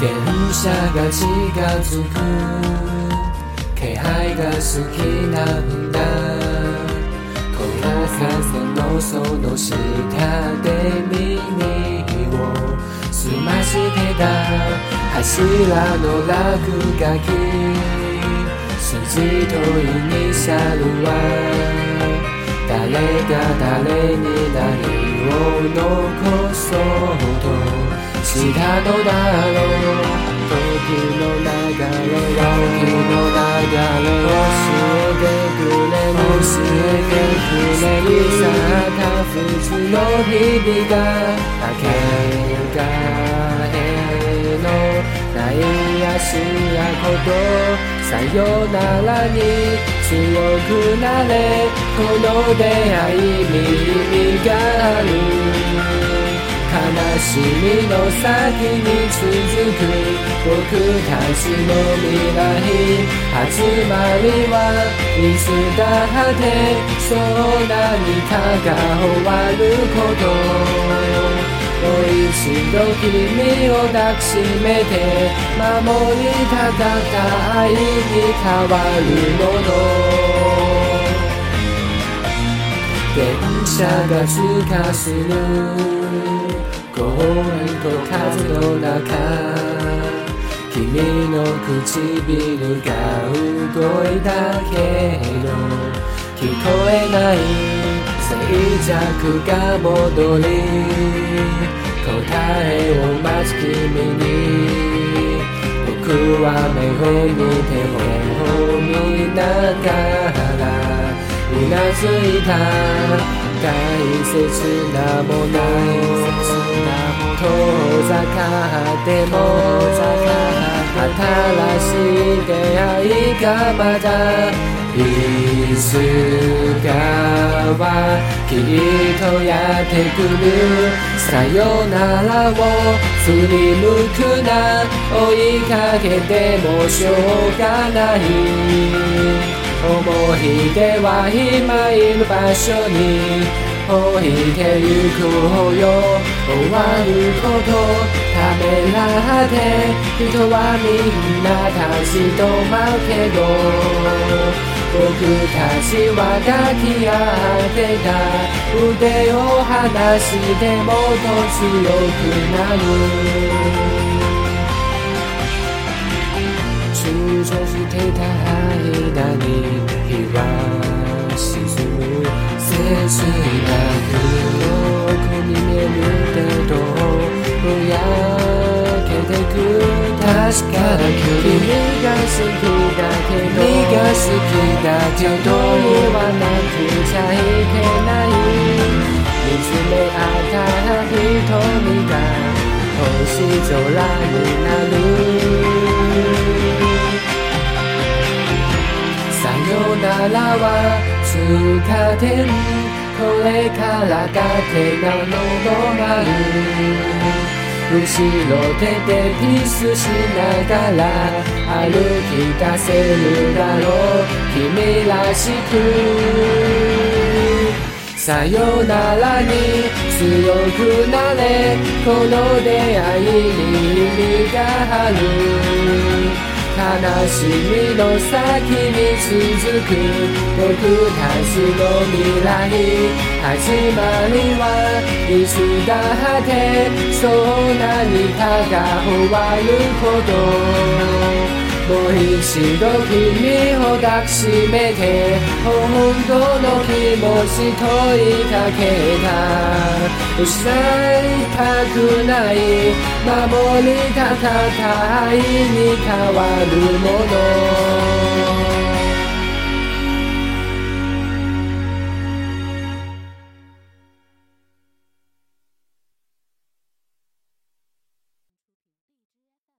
電車が近づく。気配が好きなんだ。高架線のその下で耳を澄ましてた。柱の落書き。筋とイニシャルは誰が誰に何を残そう。したのだろう時の流れは時の流れ教えてくれる。教えてくれる。さた普通の日々が明けがへのない足やことさよならに強くなれこの出会いにしみの先に続く僕たちの未来始まりはいつだってそう何かが終わること。もう一度君を抱きしめて守りたかった愛に変わるもの。電車が通過する。公園と風の中君の唇が動いたけど聞こえない静寂が戻り答えを待つ君に僕は目を見て本を見ながらうなずいた大切なもの遠ざかっても新しい出会いがまだいつかはきっとやってくるさよならを振り向くな追いかけてもしょうがない思い出は今いる場所に。置いてゆくよ。終わることためらって人はみんな立ち止まるけど。僕たちは抱き合ってた。腕を離してもっと強くなる。躊躇してた間に日は沈む切なく奥に見えるけどぼやけてく確かな君が好きだけど君が好きだけど言わなくちゃいけない見つめ合った瞳が星空になるらは通過点これからが手がのまる後ろ手でピースしながら歩き出せるだろう。君らしく。さよならに強くなれ。この出会いに意味がある。悲しみの先に続く僕たちの未来始まりはいつだってそう何かが終わることもう一度君を抱きしめて本当の気持ち問いかけた。失いたくない守りたかった愛に変わるもの。